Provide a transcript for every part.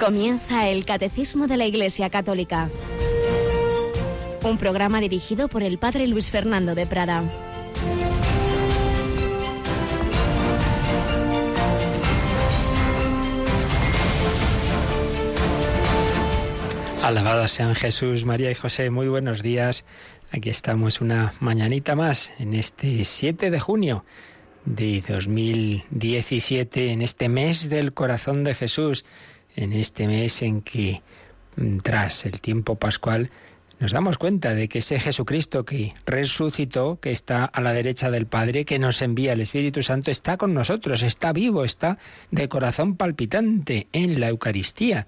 Comienza el Catecismo de la Iglesia Católica, un programa dirigido por el Padre Luis Fernando de Prada. Alabados sean Jesús, María y José, muy buenos días. Aquí estamos una mañanita más en este 7 de junio de 2017, en este mes del corazón de Jesús, en este mes en que mm, tras el tiempo pascual nos damos cuenta de que ese Jesucristo que resucitó, que está a la derecha del Padre, que nos envía el Espíritu Santo, está con nosotros, está vivo, está de corazón palpitante en la Eucaristía.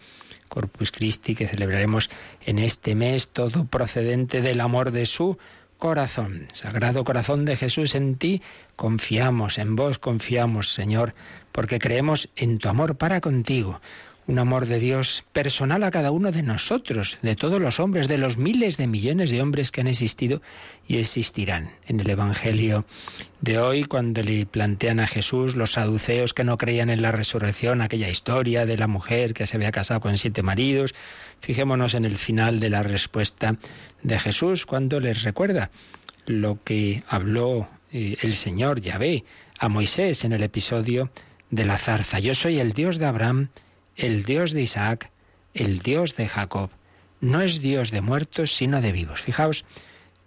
Corpus Christi que celebraremos en este mes, todo procedente del amor de su corazón. Sagrado corazón de Jesús, en ti confiamos, en vos confiamos, Señor, porque creemos en tu amor para contigo un amor de Dios personal a cada uno de nosotros, de todos los hombres, de los miles de millones de hombres que han existido y existirán. En el Evangelio de hoy, cuando le plantean a Jesús los saduceos que no creían en la resurrección, aquella historia de la mujer que se había casado con siete maridos, fijémonos en el final de la respuesta de Jesús cuando les recuerda lo que habló eh, el Señor Yahvé a Moisés en el episodio de la zarza. Yo soy el Dios de Abraham, el Dios de Isaac, el Dios de Jacob. No es Dios de muertos, sino de vivos. Fijaos,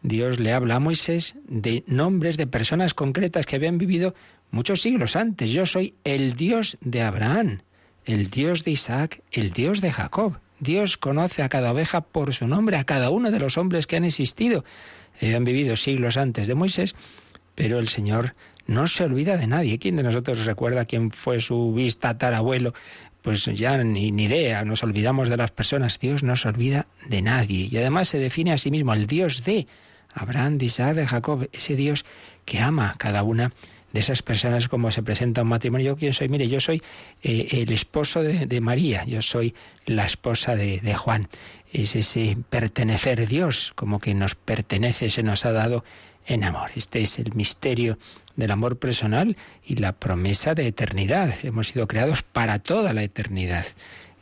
Dios le habla a Moisés de nombres de personas concretas que habían vivido muchos siglos antes. Yo soy el Dios de Abraham, el Dios de Isaac, el Dios de Jacob. Dios conoce a cada oveja por su nombre, a cada uno de los hombres que han existido. Habían vivido siglos antes de Moisés, pero el Señor no se olvida de nadie. ¿Quién de nosotros recuerda quién fue su bistatarabuelo? Pues ya ni, ni, idea, nos olvidamos de las personas, Dios no se olvida de nadie. Y además se define a sí mismo el Dios de Abraham, de Isaac, de Jacob, ese Dios que ama a cada una de esas personas como se presenta un matrimonio. ¿Yo quién soy? Mire, yo soy eh, el esposo de, María, yo soy la esposa de, de Juan. Es ese pertenecer Dios, como que nos pertenece, se nos ha dado en amor. Este es el misterio del amor personal y la promesa de eternidad. Hemos sido creados para toda la eternidad.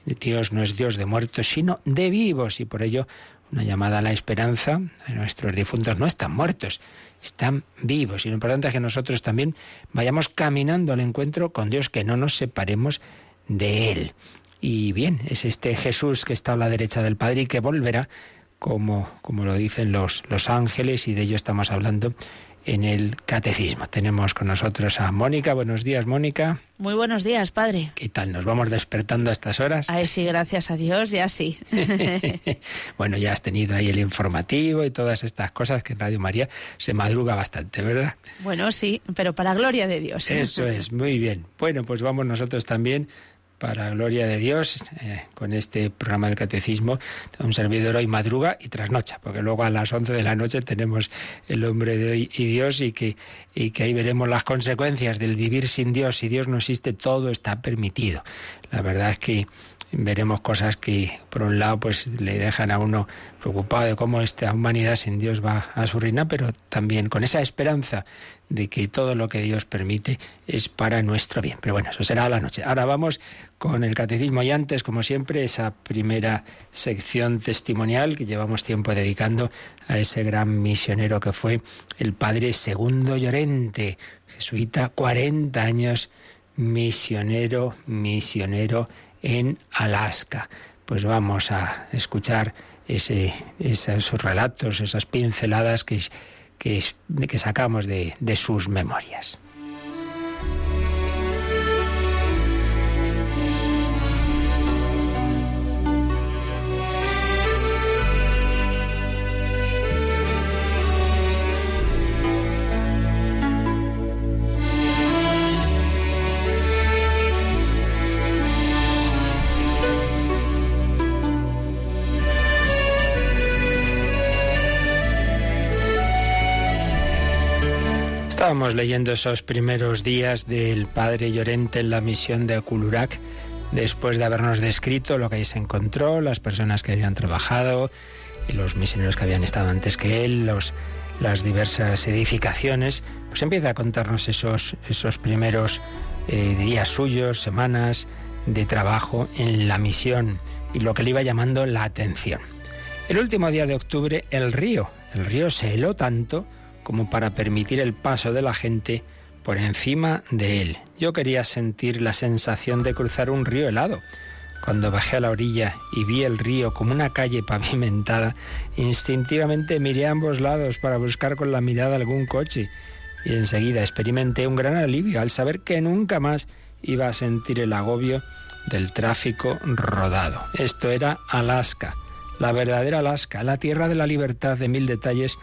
Dios no es Dios de muertos, sino de vivos y por ello una llamada a la esperanza. Nuestros difuntos no están muertos, están vivos. Y lo importante es que nosotros también vayamos caminando al encuentro con Dios, que no nos separemos de Él. Y bien, es este Jesús que está a la derecha del Padre y que volverá como, como lo dicen los, los ángeles, y de ello estamos hablando en el catecismo. Tenemos con nosotros a Mónica. Buenos días, Mónica. Muy buenos días, padre. ¿Qué tal? ¿Nos vamos despertando a estas horas? Ay, sí, gracias a Dios, ya sí. bueno, ya has tenido ahí el informativo y todas estas cosas que en Radio María se madruga bastante, ¿verdad? Bueno, sí, pero para gloria de Dios. Eso es, muy bien. Bueno, pues vamos nosotros también para gloria de Dios, eh, con este programa del catecismo, un servidor hoy madruga y trasnocha, porque luego a las 11 de la noche tenemos el hombre de hoy y Dios y que, y que ahí veremos las consecuencias del vivir sin Dios. Si Dios no existe, todo está permitido. La verdad es que veremos cosas que por un lado pues le dejan a uno preocupado de cómo esta humanidad sin Dios va a su reina, pero también con esa esperanza de que todo lo que Dios permite es para nuestro bien. Pero bueno, eso será a la noche. Ahora vamos con el catecismo y antes, como siempre, esa primera sección testimonial que llevamos tiempo dedicando a ese gran misionero que fue el padre Segundo Llorente, jesuita, 40 años misionero, misionero en Alaska. Pues vamos a escuchar esos relatos, esas pinceladas que, que, sacamos de sus memorias. Estábamos leyendo esos primeros días del padre Llorente en la misión de Aculurac, después de habernos descrito lo que ahí se encontró, las personas que habían trabajado, y los misioneros que habían estado antes que él, los, las diversas edificaciones, pues empieza a contarnos esos, esos primeros eh, días suyos, semanas, de trabajo en la misión y lo que le iba llamando la atención. El último día de octubre, el río, el río se heló tanto como para permitir el paso de la gente por encima de él. Yo quería sentir la sensación de cruzar un río helado. Cuando bajé a la orilla y vi el río como una calle pavimentada, instintivamente miré a ambos lados para buscar con la mirada algún coche y enseguida experimenté un gran alivio al saber que nunca más iba a sentir el agobio del tráfico rodado. Esto era Alaska, la verdadera Alaska, la tierra de la libertad de mil detalles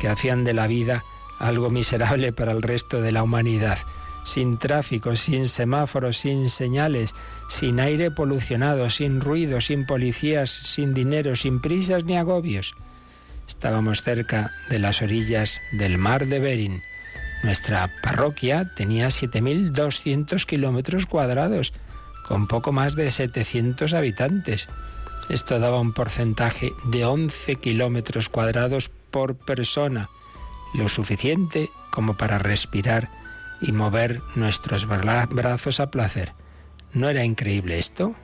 que hacían de la vida algo miserable para el resto de la humanidad. Sin tráfico, sin semáforos, sin señales, sin aire polucionado, sin ruido, sin policías, sin dinero, sin prisas ni agobios. Estábamos cerca de las orillas del mar de Bering. Nuestra parroquia tenía 7.200 kilómetros cuadrados, con poco más de 700 habitantes. Esto daba un porcentaje de 11 kilómetros cuadrados por persona, lo suficiente como para respirar y mover nuestros brazos a placer. ¿No era increíble esto?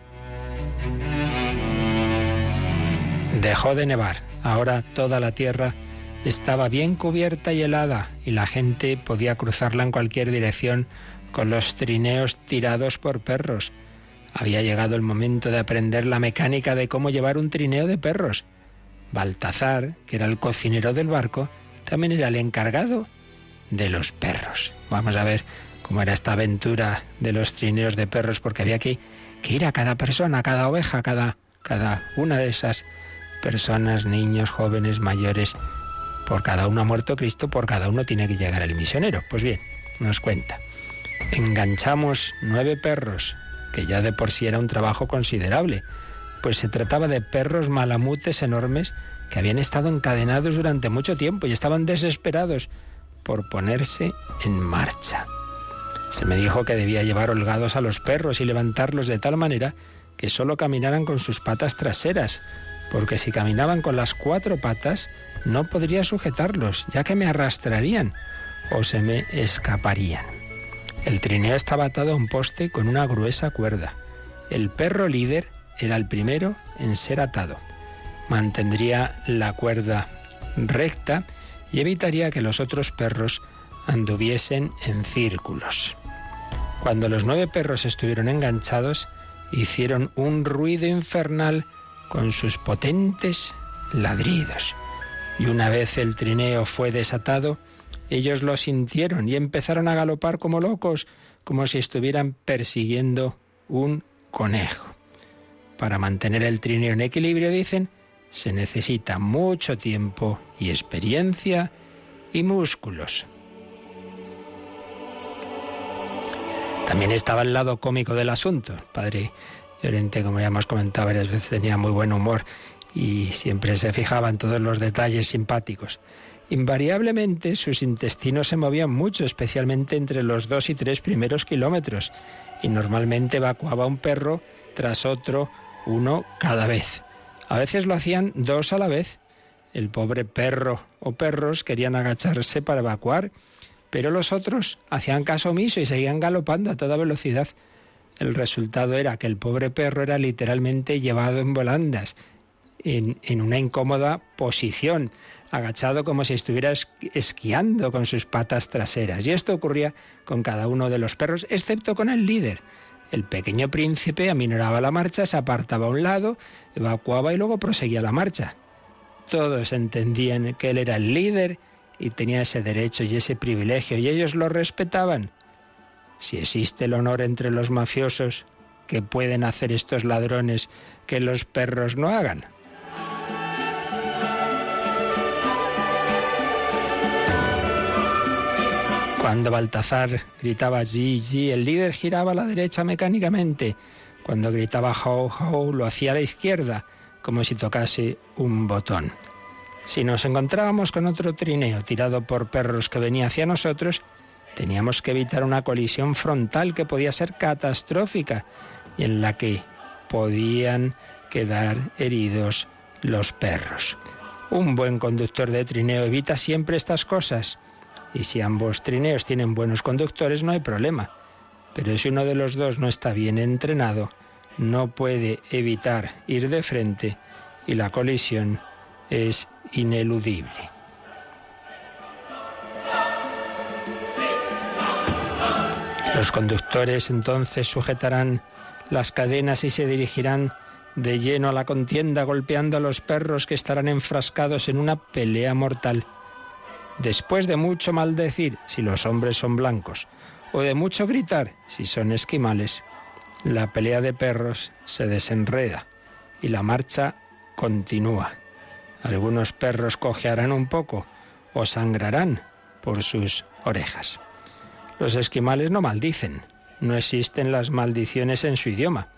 Dejó de nevar. Ahora toda la tierra estaba bien cubierta y helada y la gente podía cruzarla en cualquier dirección con los trineos tirados por perros. Había llegado el momento de aprender la mecánica de cómo llevar un trineo de perros. Baltazar, que era el cocinero del barco, también era el encargado de los perros. Vamos a ver cómo era esta aventura de los trineos de perros, porque había que, ir a cada persona, a cada oveja, cada, cada una de esas personas, niños, jóvenes, mayores. Por cada uno ha muerto Cristo, por cada uno tiene que llegar el misionero. Pues bien, nos cuenta. Enganchamos nueve perros, que ya de por sí era un trabajo considerable, pues se trataba de perros malamutes enormes que habían estado encadenados durante mucho tiempo y estaban desesperados por ponerse en marcha. Se me dijo que debía llevar holgados a los perros y levantarlos de tal manera que solo caminaran con sus patas traseras, porque si caminaban con las cuatro patas no podría sujetarlos, ya que me arrastrarían o se me escaparían. El trineo estaba atado a un poste con una gruesa cuerda. El perro líder era el primero en ser atado. Mantendría la cuerda recta y evitaría que los otros perros anduviesen en círculos. Cuando los nueve perros estuvieron enganchados, hicieron un ruido infernal con sus potentes ladridos. Y una vez el trineo fue desatado, ellos lo sintieron y empezaron a galopar como locos, como si estuvieran persiguiendo un conejo. Para mantener el trineo en equilibrio, dicen, se necesita mucho tiempo y experiencia y músculos. También estaba el lado cómico del asunto. padre Llorente, como ya hemos comentado varias veces, tenía muy buen humor y siempre se fijaba en todos los detalles simpáticos. Invariablemente sus intestinos se movían mucho, especialmente entre los dos y tres primeros kilómetros, y normalmente evacuaba un perro tras otro, uno cada vez. A veces lo hacían dos a la vez. El pobre perro o perros querían agacharse para evacuar, pero los otros hacían caso omiso y seguían galopando a toda velocidad. El resultado era que el pobre perro era literalmente llevado en volandas, en, en una incómoda posición, agachado como si estuviera esquiando con sus patas traseras. Y esto ocurría con cada uno de los perros, excepto con el líder. El pequeño príncipe aminoraba la marcha, se apartaba a un lado, evacuaba y luego proseguía la marcha. Todos entendían que él era el líder y tenía ese derecho y ese privilegio y ellos lo respetaban. Si existe el honor entre los mafiosos, ¿qué pueden hacer estos ladrones que los perros no hagan? Cuando Baltazar gritaba «sí, sí», el líder giraba a la derecha mecánicamente. Cuando gritaba ho, ho, lo hacía a la izquierda, como si tocase un botón. Si nos encontrábamos con otro trineo tirado por perros que venía hacia nosotros, teníamos que evitar una colisión frontal que podía ser catastrófica y en la que podían quedar heridos los perros. Un buen conductor de trineo evita siempre estas cosas y si ambos trineos tienen buenos conductores no hay problema. Pero si uno de los dos no está bien entrenado, no puede evitar ir de frente y la colisión es ineludible. Los conductores entonces sujetarán las cadenas y se dirigirán de lleno a la contienda golpeando a los perros que estarán enfrascados en una pelea mortal. Después de mucho maldecir si los hombres son blancos, o de mucho gritar si son esquimales, la pelea de perros se desenreda y la marcha continúa. Algunos perros cojearán un poco o sangrarán por sus orejas. Los esquimales no maldicen, no existen las maldiciones en su idioma.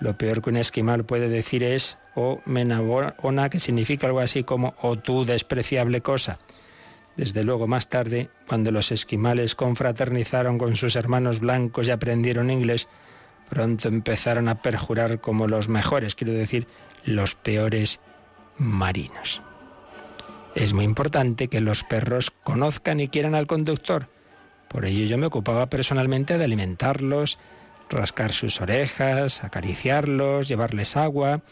Lo peor que un esquimal puede decir es o oh, menabona, que significa algo así como o oh, tú despreciable cosa. Desde luego más tarde, cuando los esquimales confraternizaron con sus hermanos blancos y aprendieron inglés, pronto empezaron a perjurar como los mejores, quiero decir, los peores marinos. Es muy importante que los perros conozcan y quieran al conductor. Por ello yo me ocupaba personalmente de alimentarlos, rascar sus orejas, acariciarlos, llevarles agua,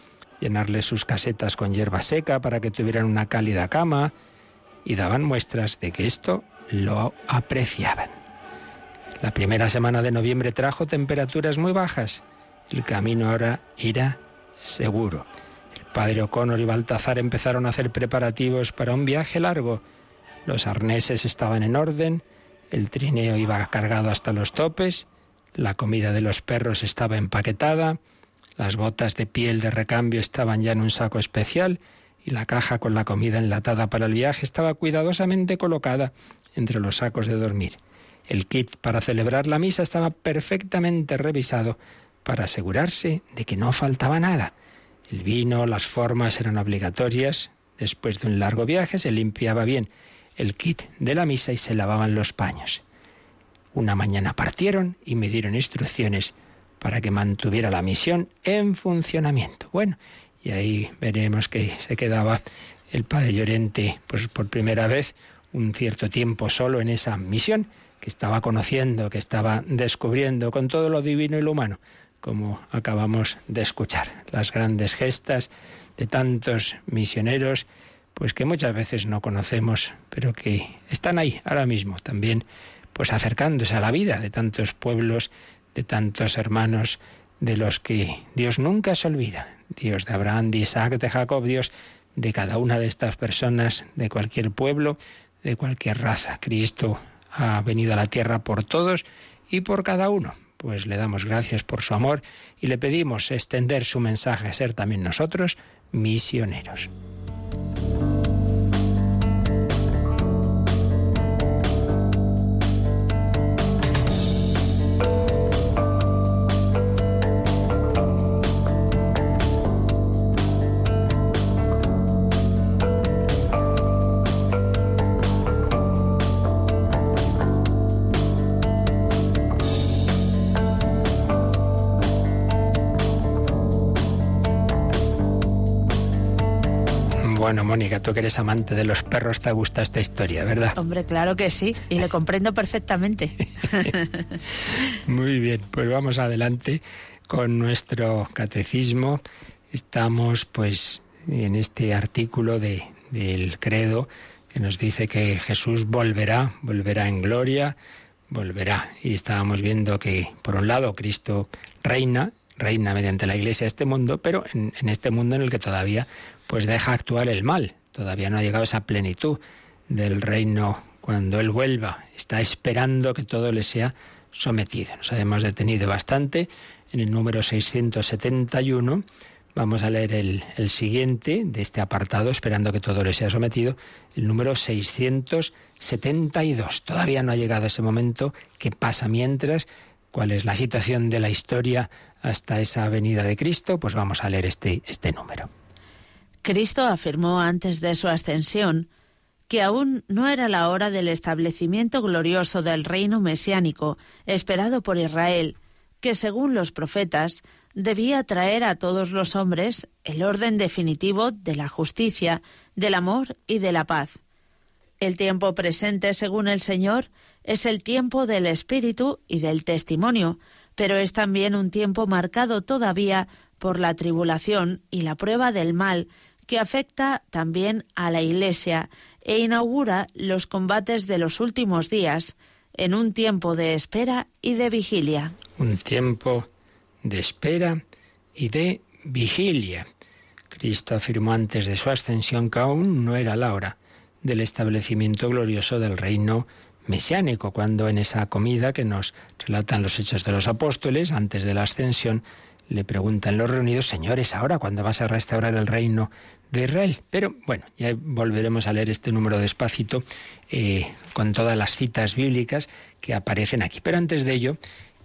llenarles sus casetas con hierba seca para que tuvieran una cálida cama, y daban muestras de que esto lo apreciaban. La primera semana de noviembre trajo temperaturas muy bajas. El camino ahora era seguro. El padre O'Connor y Baltazar empezaron a hacer preparativos para un viaje largo. Los arneses estaban en orden, el trineo iba cargado hasta los topes, la comida de los perros estaba empaquetada, las botas de piel de recambio estaban ya en un saco especial y la caja con la comida enlatada para el viaje estaba cuidadosamente colocada entre los sacos de dormir. El kit para celebrar la misa estaba perfectamente revisado para asegurarse de que no faltaba nada. El vino, las formas eran obligatorias. Después de un largo viaje se limpiaba bien el kit de la misa y se lavaban los paños. Una mañana partieron y me dieron instrucciones para que mantuviera la misión en funcionamiento. Bueno, y ahí veremos que se quedaba el padre Llorente pues por primera vez un cierto tiempo solo en esa misión que estaba conociendo, que estaba descubriendo con todo lo divino y lo humano, como acabamos de escuchar, las grandes gestas de tantos misioneros, pues que muchas veces no conocemos, pero que están ahí ahora mismo también, pues acercándose a la vida de tantos pueblos, de tantos hermanos de los que Dios nunca se olvida. Dios de Abraham, de Isaac, de Jacob, Dios de cada una de estas personas, de cualquier pueblo, de cualquier raza. Cristo ha venido a la tierra por todos y por cada uno. Pues le damos gracias por su amor y le pedimos extender su mensaje ser también nosotros misioneros. Tú que eres amante de los perros, te gusta esta historia, ¿verdad? Hombre, claro que sí, y le comprendo perfectamente. Muy bien, pues vamos adelante con nuestro catecismo. Estamos pues en este artículo de, del credo que nos dice que Jesús volverá, volverá en gloria, volverá. Y estábamos viendo que, por un lado, Cristo reina, reina mediante la Iglesia este mundo, pero en, en este mundo en el que todavía pues deja actuar el mal. Todavía no ha llegado esa plenitud del reino cuando Él vuelva. Está esperando que todo le sea sometido. Nos hemos detenido bastante en el número 671. Vamos a leer el, siguiente de este apartado, esperando que todo le sea sometido, el número 672. Todavía no ha llegado ese momento. ¿Qué pasa mientras? ¿Cuál es la situación de la historia hasta esa venida de Cristo? Pues vamos a leer este, este número. Cristo afirmó antes de su ascensión que aún no era la hora del establecimiento glorioso del reino mesiánico esperado por Israel, que según los profetas debía traer a todos los hombres el orden definitivo de la justicia, del amor y de la paz. El tiempo presente, según el Señor, Es el tiempo del espíritu y del testimonio, pero es también un tiempo marcado todavía por la tribulación y la prueba del mal, que afecta también a la Iglesia e inaugura los combates de los últimos días en un tiempo de espera y de vigilia. Un tiempo de espera y de vigilia. Cristo afirmó antes de su ascensión que aún no era la hora del establecimiento glorioso del reino mesiánico, cuando en esa comida que nos relatan los hechos de los apóstoles, antes de la ascensión, le preguntan los reunidos, señores, ahora cuando vas a restaurar el reino de Israel. Pero bueno, ya volveremos a leer este número despacito eh, con todas las citas bíblicas que aparecen aquí. Pero antes de ello,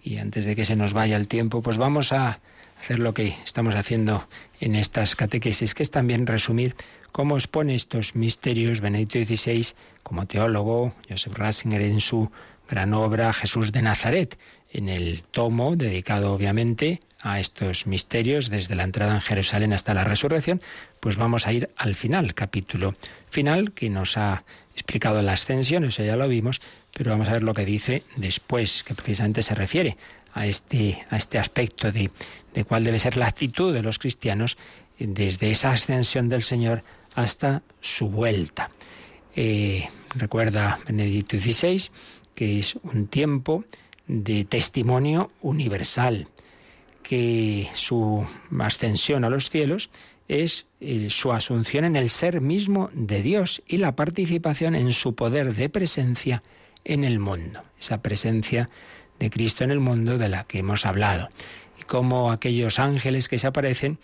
y antes de que se nos vaya el tiempo, pues vamos a hacer lo que estamos haciendo en estas catequesis, que es también resumir cómo expone estos misterios Benedicto XVI como teólogo, Joseph Ratzinger en su gran obra Jesús de Nazaret, en el tomo dedicado obviamente a estos misterios desde la entrada en Jerusalén hasta la resurrección, pues vamos a ir al final, capítulo final, que nos ha explicado la ascensión, eso ya lo vimos, pero vamos a ver lo que dice después, que precisamente se refiere a este, a este aspecto de, de cuál debe ser la actitud de los cristianos desde esa ascensión del Señor hasta su vuelta. Eh, recuerda Benedicto XVI que es un tiempo de testimonio universal, que su ascensión a los cielos es eh, su asunción en el ser mismo de Dios y la participación en su poder de presencia en el mundo, esa presencia de Cristo en el mundo de la que hemos hablado. Y como aquellos ángeles que se aparecen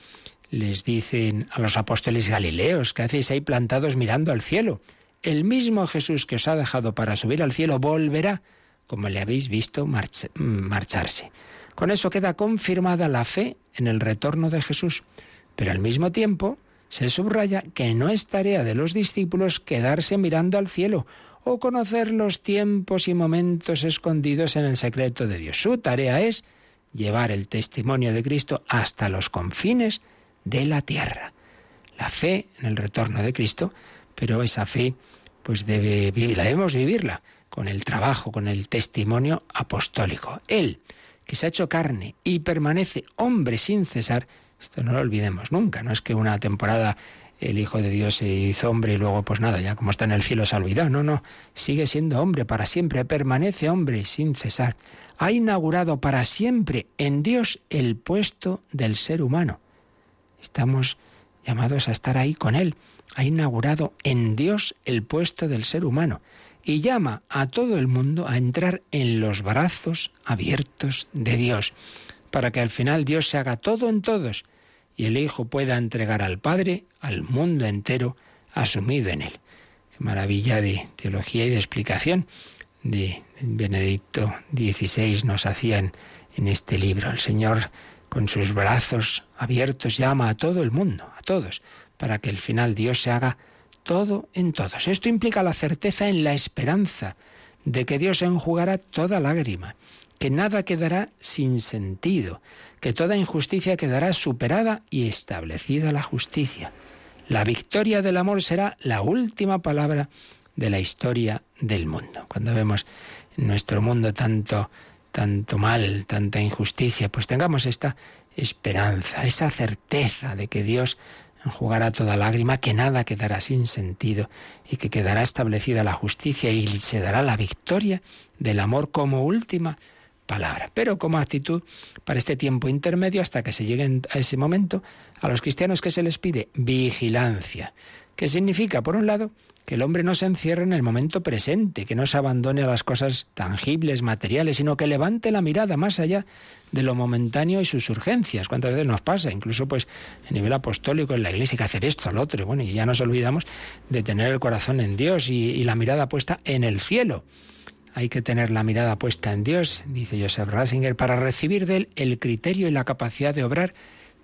les dicen a los apóstoles galileos, ¿qué hacéis ahí plantados mirando al cielo? El mismo Jesús que os ha dejado para subir al cielo volverá, como le habéis visto marcharse. Con eso queda confirmada la fe en el retorno de Jesús. Pero al mismo tiempo se subraya que no es tarea de los discípulos quedarse mirando al cielo o conocer los tiempos y momentos escondidos en el secreto de Dios. Su tarea es llevar el testimonio de Cristo hasta los confines de la tierra. La fe en el retorno de Cristo, pero esa fe pues debe vivirla, debemos vivirla con el trabajo, con el testimonio apostólico. Él, que se ha hecho carne y permanece hombre sin cesar, esto no lo olvidemos nunca, no es que una temporada el Hijo de Dios se hizo hombre y luego pues nada, ya como está en el cielo se ha olvidado. No, no, sigue siendo hombre para siempre, permanece hombre sin cesar. Ha inaugurado para siempre en Dios el puesto del ser humano. Estamos llamados a estar ahí con Él. Ha inaugurado en Dios el puesto del ser humano y llama a todo el mundo a entrar en los brazos abiertos de Dios, para que al final Dios se haga todo en todos y el Hijo pueda entregar al Padre al mundo entero asumido en Él. Qué maravilla de teología y de explicación de Benedicto XVI nos hacían en este libro. El Señor con sus brazos abiertos llama a todo el mundo, a todos, para que al final Dios se haga todo en todos. Esto implica la certeza en la esperanza de que Dios enjugará toda lágrima, que nada quedará sin sentido, que toda injusticia quedará superada y establecida la justicia. La victoria del amor será la última palabra de la historia del mundo. Cuando vemos en nuestro mundo tanto tanto mal, tanta injusticia, pues tengamos esta esperanza, esa certeza de que Dios enjugará toda lágrima, que nada quedará sin sentido y que quedará establecida la justicia y se dará la victoria del amor como última palabra. Pero como actitud para este tiempo intermedio, hasta que se llegue a ese momento, a los cristianos que se les pide vigilancia, que significa, por un lado, que el hombre no se encierre en el momento presente, que no se abandone a las cosas tangibles, materiales, sino que levante la mirada más allá de lo momentáneo y sus urgencias. ¿Cuántas veces nos pasa? Incluso pues a nivel apostólico en la iglesia hay que hacer esto, lo otro, bueno, y ya nos olvidamos de tener el corazón en Dios y, y la mirada puesta en el cielo. Hay que tener la mirada puesta en Dios, dice Joseph Ratzinger, para recibir de él el criterio y la capacidad de obrar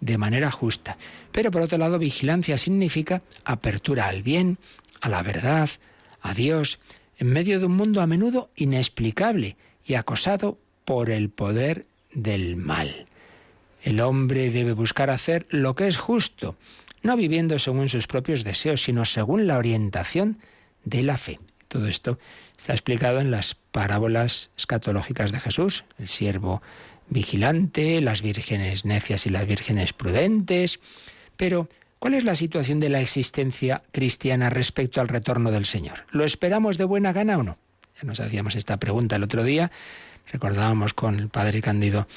de manera justa. Pero por otro lado, vigilancia significa apertura al bien, a la verdad, a Dios, en medio de un mundo a menudo inexplicable y acosado por el poder del mal. El hombre debe buscar hacer lo que es justo, no viviendo según sus propios deseos, sino según la orientación de la fe. Todo esto está explicado en las parábolas escatológicas de Jesús, el siervo vigilante, las vírgenes necias y las vírgenes prudentes. Pero, ¿cuál es la situación de la existencia cristiana respecto al retorno del Señor? ¿Lo esperamos de buena gana o no? Ya nos hacíamos esta pregunta el otro día. Recordábamos con el padre Cándido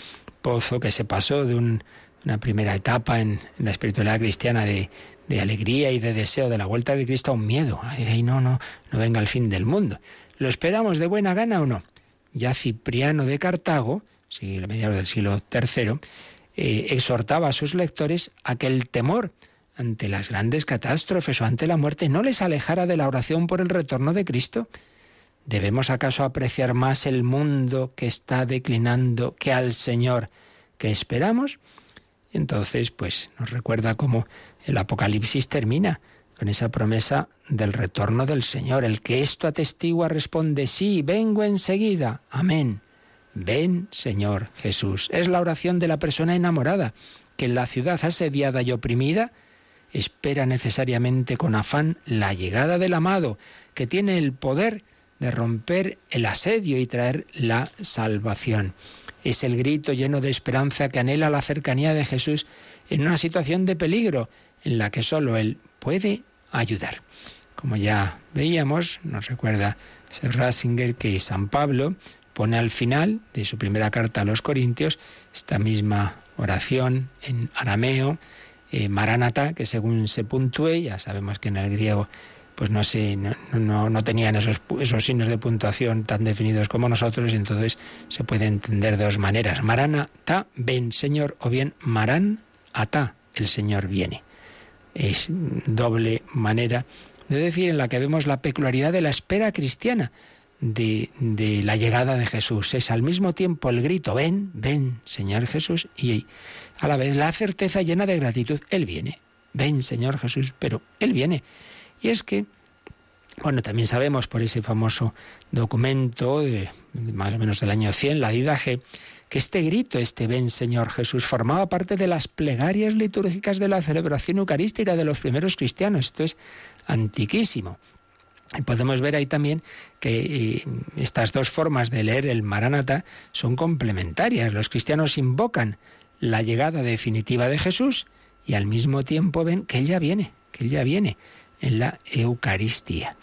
Pozo que se pasó de una primera etapa en, la espiritualidad cristiana de, alegría y de deseo de la vuelta de Cristo a un miedo. Ay, no, no, no venga el fin del mundo. ¿Lo esperamos de buena gana o no? Ya Cipriano de Cartago, siglo, mediados del siglo III, eh, exhortaba a sus lectores a que el temor ante las grandes catástrofes o ante la muerte no les alejara de la oración por el retorno de Cristo. ¿Debemos acaso apreciar más el mundo que está declinando que al Señor que esperamos? Entonces, pues nos recuerda cómo el Apocalipsis termina con esa promesa del retorno del Señor. El que esto atestigua responde, sí, vengo enseguida. Amén. Ven, Señor Jesús. Es la oración de la persona enamorada, que en la ciudad asediada y oprimida espera necesariamente con afán la llegada del amado, que tiene el poder de romper el asedio y traer la salvación. Es el grito lleno de esperanza que anhela la cercanía de Jesús en una situación de peligro en la que solo Él puede ayudar. Como ya veíamos, nos recuerda Sir Ratzinger que San Pablo pone al final de su primera carta a los Corintios esta misma oración en arameo, eh, Maranata, que según se puntúe, ya sabemos que en el griego pues no sé, no, no, tenían esos, esos signos de puntuación tan definidos como nosotros, y entonces se puede entender de dos maneras. Marana ta ven Señor, o bien Maran ata, el Señor viene. Es doble manera de decir en la que vemos la peculiaridad de la espera cristiana. De, la llegada de Jesús. Es al mismo tiempo el grito, ven, ven, Señor Jesús, y a la vez la certeza llena de gratitud, Él viene, ven, Señor Jesús, pero Él viene. Y es que, bueno, también sabemos por ese famoso documento de, más o menos del año 100, la Didaje, que este grito, este ven Señor Jesús, formaba parte de las plegarias litúrgicas de la celebración eucarística de los primeros cristianos. Esto es antiquísimo. Podemos ver ahí también que eh, estas dos formas de leer el Maranata son complementarias. Los cristianos invocan la llegada definitiva de Jesús y al mismo tiempo ven que Él ya viene, que Él ya viene en la Eucaristía.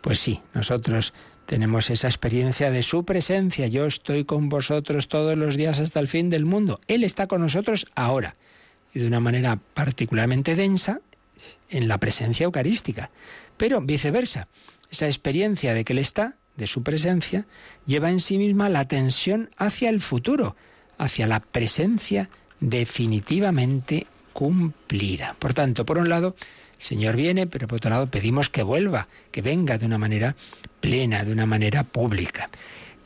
Pues sí, nosotros tenemos esa experiencia de su presencia. Yo estoy con vosotros todos los días hasta el fin del mundo. Él está con nosotros ahora y de una manera particularmente densa en la presencia eucarística. Pero viceversa, esa experiencia de que Él está, de su presencia, lleva en sí misma la tensión hacia el futuro, hacia la presencia definitivamente cumplida. Por tanto, por un lado, el Señor viene, pero por otro lado pedimos que vuelva, que venga de una manera plena, de una manera pública.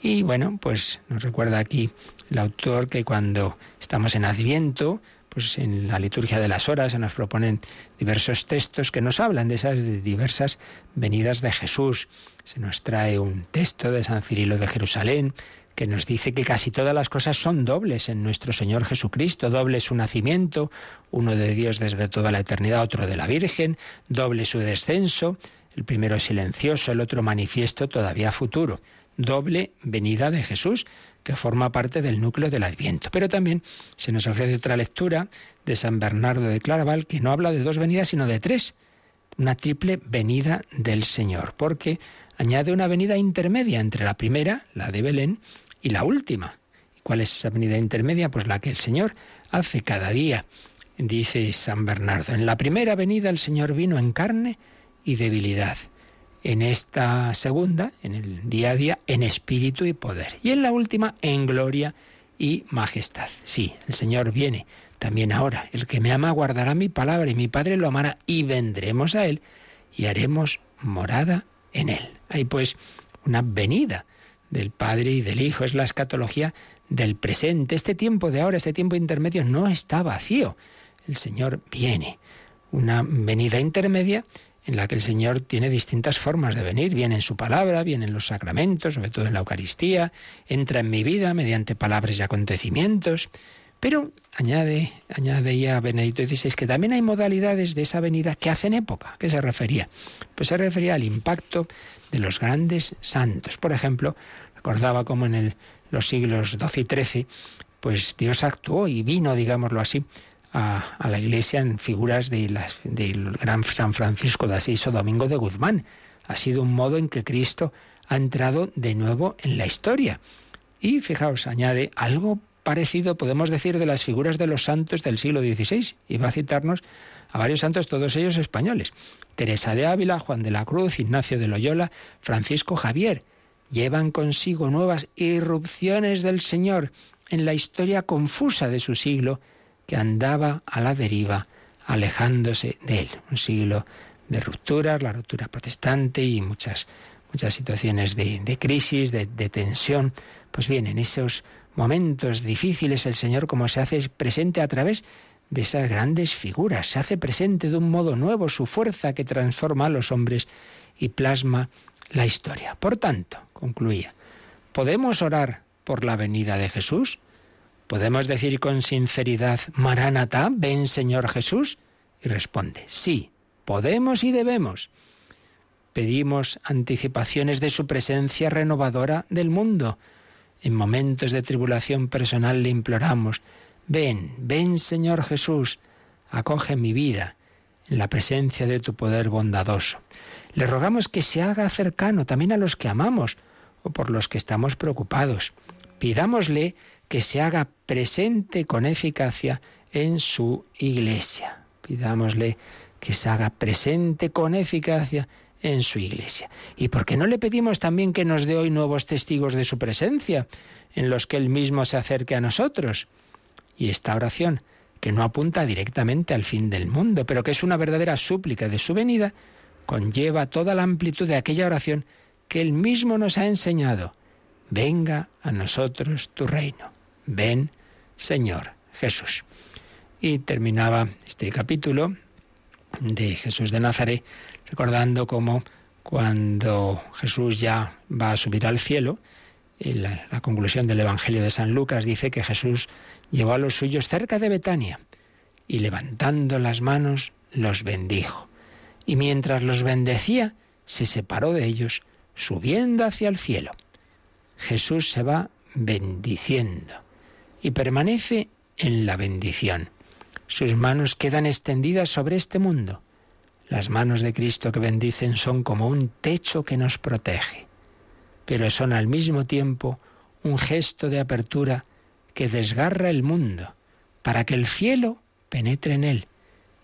Y bueno, pues nos recuerda aquí el autor que cuando estamos en Adviento, pues en la liturgia de las horas se nos proponen diversos textos que nos hablan de esas diversas venidas de Jesús. Se nos trae un texto de San Cirilo de Jerusalén, que nos dice que casi todas las cosas son dobles en nuestro Señor Jesucristo. Doble su nacimiento, uno de Dios desde toda la eternidad, otro de la Virgen, doble su descenso, el primero silencioso, el otro manifiesto todavía futuro. Doble venida de Jesús, que forma parte del núcleo del Adviento. Pero también se nos ofrece otra lectura de San Bernardo de Claraval, que no habla de dos venidas, sino de tres. Una triple venida del Señor, porque añade una venida intermedia entre la primera, la de Belén, y la última. ¿Cuál es esa venida intermedia? Pues la que el Señor hace cada día, dice San Bernardo. En la primera venida el Señor vino en carne y debilidad. En esta segunda, en el día a día, en espíritu y poder. Y en la última, en gloria y majestad. Sí, el Señor viene también ahora. El que me ama guardará mi palabra y mi Padre lo amará y vendremos a Él y haremos morada en Él. Hay pues una venida del Padre y del Hijo, es la escatología del presente. Este tiempo de ahora, este tiempo intermedio no está vacío. El Señor viene. Una venida intermedia en la que el Señor tiene distintas formas de venir. Viene en su palabra, viene en los sacramentos, sobre todo en la Eucaristía, entra en mi vida mediante palabras y acontecimientos. Pero añade, añade Benedicto XVI que también hay modalidades de esa venida que hacen época. ¿Qué se refería? Pues se refería al impacto de los grandes santos. Por ejemplo, recordaba como en el, los siglos XII y XIII, pues Dios actuó y vino, digámoslo así, a, la iglesia en figuras de las, del gran San Francisco de Asís o Domingo de Guzmán. Ha sido un modo en que Cristo ha entrado de nuevo en la historia. Y fijaos, añade algo parecido, podemos decir, de las figuras de los santos del siglo XVI. Y va a citarnos a varios santos, todos ellos españoles. Teresa de Ávila, Juan de la Cruz, Ignacio de Loyola, Francisco Javier. Llevan consigo nuevas irrupciones del Señor en la historia confusa de su siglo que andaba a la deriva, alejándose de él. Un siglo de rupturas, la ruptura protestante y muchas, muchas situaciones de, crisis, de, de, tensión. Pues bien, en esos momentos difíciles el Señor como se hace presente a través de esas grandes figuras, se hace presente de un modo nuevo su fuerza que transforma a los hombres y plasma la historia. Por tanto, concluía, ¿podemos orar por la venida de Jesús? ¿Podemos decir con sinceridad, Maránata, ven Señor Jesús? Y responde, sí, podemos y debemos. Pedimos anticipaciones de su presencia renovadora del mundo. En momentos de tribulación personal le imploramos, ven, ven Señor Jesús, acoge mi vida en la presencia de tu poder bondadoso. Le rogamos que se haga cercano también a los que amamos o por los que estamos preocupados. Pidámosle que se haga presente con eficacia en su iglesia. Pidámosle que se haga presente con eficacia en su iglesia. ¿Y por qué no le pedimos también que nos dé hoy nuevos testigos de su presencia, en los que él mismo se acerque a nosotros? Y esta oración, que no apunta directamente al fin del mundo, pero que es una verdadera súplica de su venida, conlleva toda la amplitud de aquella oración que él mismo nos ha enseñado. Venga a nosotros tu reino. Ven, Señor Jesús. Y terminaba este capítulo de Jesús de Nazaret recordando cómo cuando Jesús ya va a subir al cielo, la, la, conclusión del Evangelio de San Lucas dice que Jesús llevó a los suyos cerca de Betania y levantando las manos los bendijo. Y mientras los bendecía, se separó de ellos, subiendo hacia el cielo. Jesús se va bendiciendo y permanece en la bendición. Sus manos quedan extendidas sobre este mundo. Las manos de Cristo que bendicen son como un techo que nos protege, pero son al mismo tiempo un gesto de apertura que desgarra el mundo para que el cielo penetre en él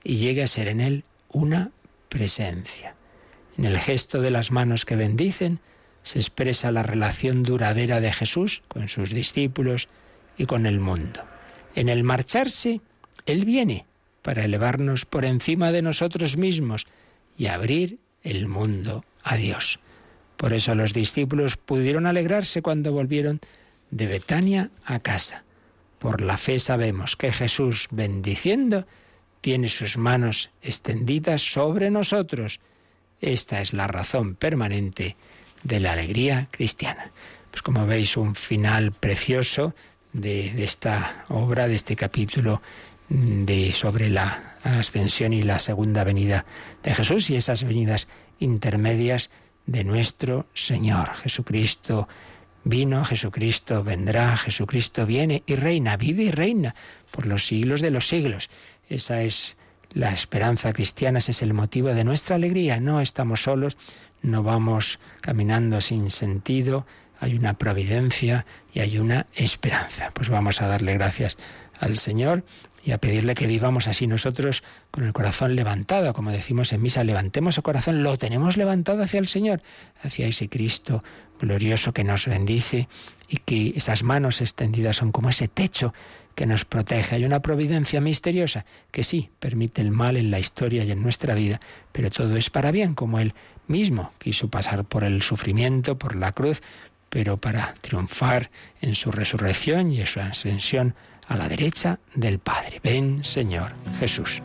y llegue a ser en él una presencia. En el gesto de las manos que bendicen se expresa la relación duradera de Jesús con sus discípulos y con el mundo. En el marcharse, Él viene para elevarnos por encima de nosotros mismos y abrir el mundo a Dios. Por eso los discípulos pudieron alegrarse cuando volvieron de Betania a casa. Por la fe sabemos que Jesús, bendiciendo, tiene sus manos extendidas sobre nosotros. Esta es la razón permanente de la alegría cristiana. Pues como veis, un final precioso de, esta obra, de este capítulo de, sobre la ascensión y la segunda venida de Jesús y esas venidas intermedias de nuestro Señor. Jesucristo vino, Jesucristo vendrá, Jesucristo viene y reina, vive y reina por los siglos de los siglos. Esa es la esperanza cristiana, ese es el motivo de nuestra alegría. No estamos solos, no vamos caminando sin sentido, hay una providencia y hay una esperanza. Pues vamos a darle gracias al Señor y a pedirle que vivamos así nosotros con el corazón levantado, como decimos en misa, levantemos el corazón, lo tenemos levantado hacia el Señor, hacia ese Cristo glorioso que nos bendice y que esas manos extendidas son como ese techo que nos protege. Hay una providencia misteriosa que sí permite el mal en la historia y en nuestra vida, pero todo es para bien, como Él mismo quiso pasar por el sufrimiento, por la cruz, pero para triunfar en su resurrección y en su ascensión a la derecha del Padre. Ven, Señor Jesús.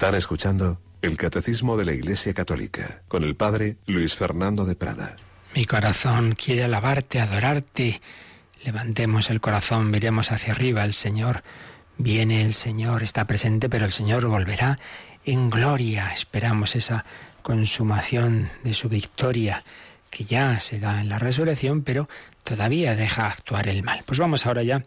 Están escuchando el Catecismo de la Iglesia Católica con el Padre Luis Fernando de Prada. Mi corazón quiere alabarte, adorarte. Levantemos el corazón, miremos hacia arriba. El Señor viene, el Señor está presente, pero el Señor volverá en gloria. Esperamos esa consumación de su victoria que ya se da en la resurrección, pero todavía deja actuar el mal. Pues vamos ahora ya,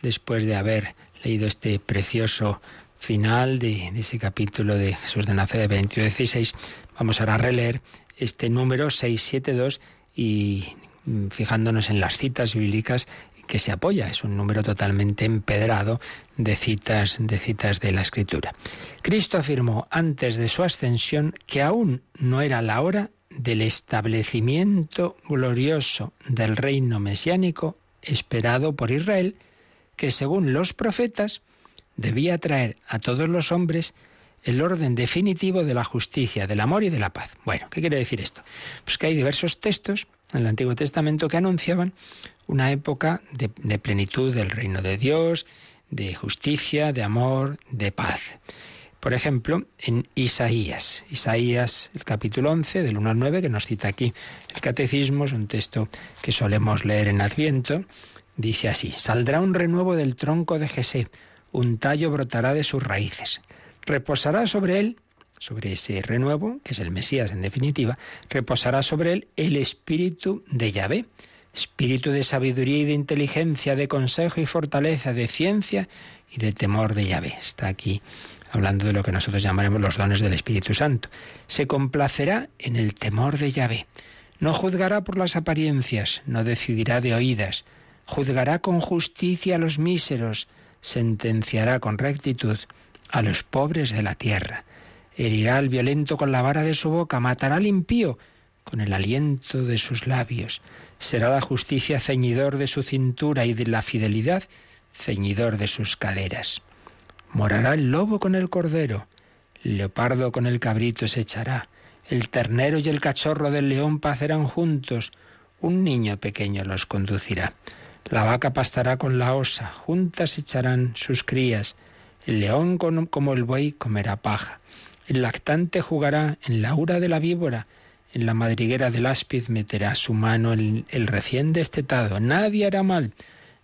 después de haber leído este precioso final de, ese capítulo de Jesús de Nazaret 21-16, vamos ahora a releer este número 672 y mm, fijándonos en las citas bíblicas que se apoya, es un número totalmente empedrado de citas de citas de la escritura. Cristo afirmó antes de su ascensión que aún no era la hora del establecimiento glorioso del reino mesiánico esperado por Israel, que según los profetas debía traer a todos los hombres el orden definitivo de la justicia, del amor y de la paz. Bueno, ¿qué quiere decir esto? Pues que hay diversos textos en el Antiguo Testamento que anunciaban una época de, plenitud del reino de Dios, de justicia, de amor, de paz. Por ejemplo, en Isaías, Isaías el capítulo 11, del 1 al 9, que nos cita aquí el Catecismo, es un texto que solemos leer en Adviento, dice así, saldrá un renuevo del tronco de Jesé, un tallo brotará de sus raíces. Reposará sobre él, sobre ese renuevo, que es el Mesías en definitiva, reposará sobre él el espíritu de Yahvé, espíritu de sabiduría y de inteligencia, de consejo y fortaleza, de ciencia y de temor de Yahvé. Está aquí hablando de lo que nosotros llamaremos los dones del Espíritu Santo. Se complacerá en el temor de Yahvé. No juzgará por las apariencias, no decidirá de oídas. Juzgará con justicia a los míseros, sentenciará con rectitud a los pobres de la tierra. Herirá al violento con la vara de su boca, matará al impío con el aliento de sus labios. Será la justicia ceñidor de su cintura y de la fidelidad ceñidor de sus caderas. Morará el lobo con el cordero, el leopardo con el cabrito se echará, el ternero y el cachorro del león pacerán juntos, un niño pequeño los conducirá. La vaca pastará con la osa, juntas echarán sus crías, el león como el buey comerá paja. El lactante jugará en la ura de la víbora, en la madriguera del áspid meterá su mano el, el recién destetado. Nadie hará mal,